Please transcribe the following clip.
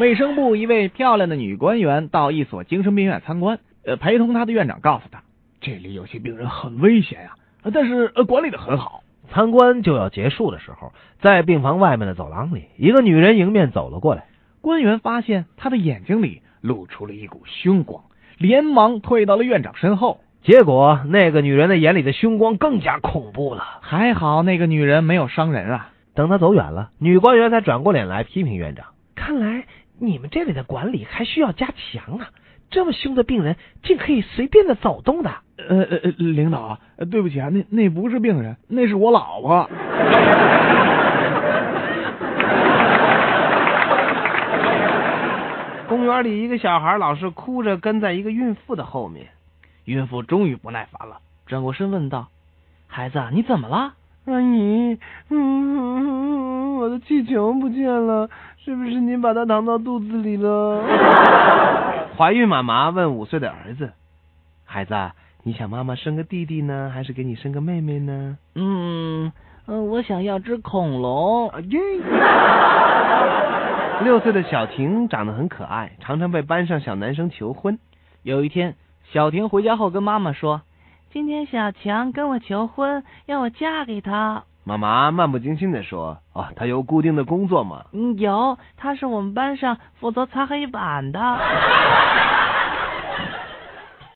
卫生部一位漂亮的女官员到一所精神病院参观，呃，陪同她的院长告诉她，这里有些病人很危险呀、呃但是呃管理的很好。参观就要结束的时候，在病房外面的走廊里，一个女人迎面走了过来。官员发现她的眼睛里露出了一股凶光，连忙退到了院长身后。结果，那个女人的眼里的凶光更加恐怖了。还好那个女人没有伤人啊。等她走远了，女官员才转过脸来批评院长。看来你们这里的管理还需要加强啊！这么凶的病人竟可以随便的走动的。呃呃，呃领导，呃对不起啊，那那不是病人，那是我老婆。公园里一个小孩老是哭着跟在一个孕妇的后面。孕妇终于不耐烦了，转过身问道：“孩子，你怎么了？”阿姨，嗯，我的气球不见了，是不是你把它藏到肚子里了？怀孕妈妈问五岁的儿子：“孩子，你想妈妈生个弟弟呢，还是给你生个妹妹呢？”嗯，呃，我想要只恐龙。啊耶！六岁的小婷长得很可爱，常常被班上小男生求婚。有一天，小婷回家后跟妈妈说今天小强跟我求婚，要我嫁给他。妈妈漫不经心地说：“哦，他有固定的工作吗？”嗯，有，他是我们班上负责擦黑板的。